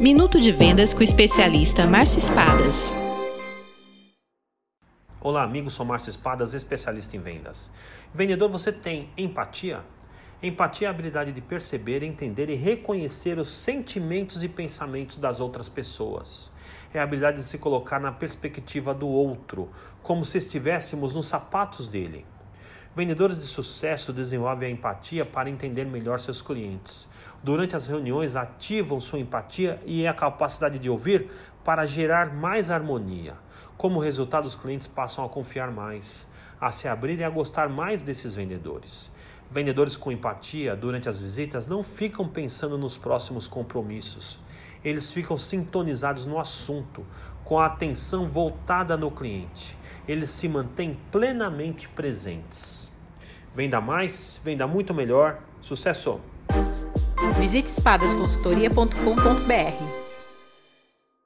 Minuto de Vendas com o especialista Márcio Espadas. Olá, amigos, sou Márcio Espadas, especialista em vendas. Vendedor, você tem empatia? Empatia é a habilidade de perceber, entender e reconhecer os sentimentos e pensamentos das outras pessoas. É a habilidade de se colocar na perspectiva do outro, como se estivéssemos nos sapatos dele. Vendedores de sucesso desenvolvem a empatia para entender melhor seus clientes. Durante as reuniões, ativam sua empatia e a capacidade de ouvir para gerar mais harmonia. Como resultado, os clientes passam a confiar mais, a se abrir e a gostar mais desses vendedores. Vendedores com empatia durante as visitas não ficam pensando nos próximos compromissos. Eles ficam sintonizados no assunto, com a atenção voltada no cliente eles se mantêm plenamente presentes. Venda mais, venda muito melhor. Sucesso! Visite espadasconsultoria.com.br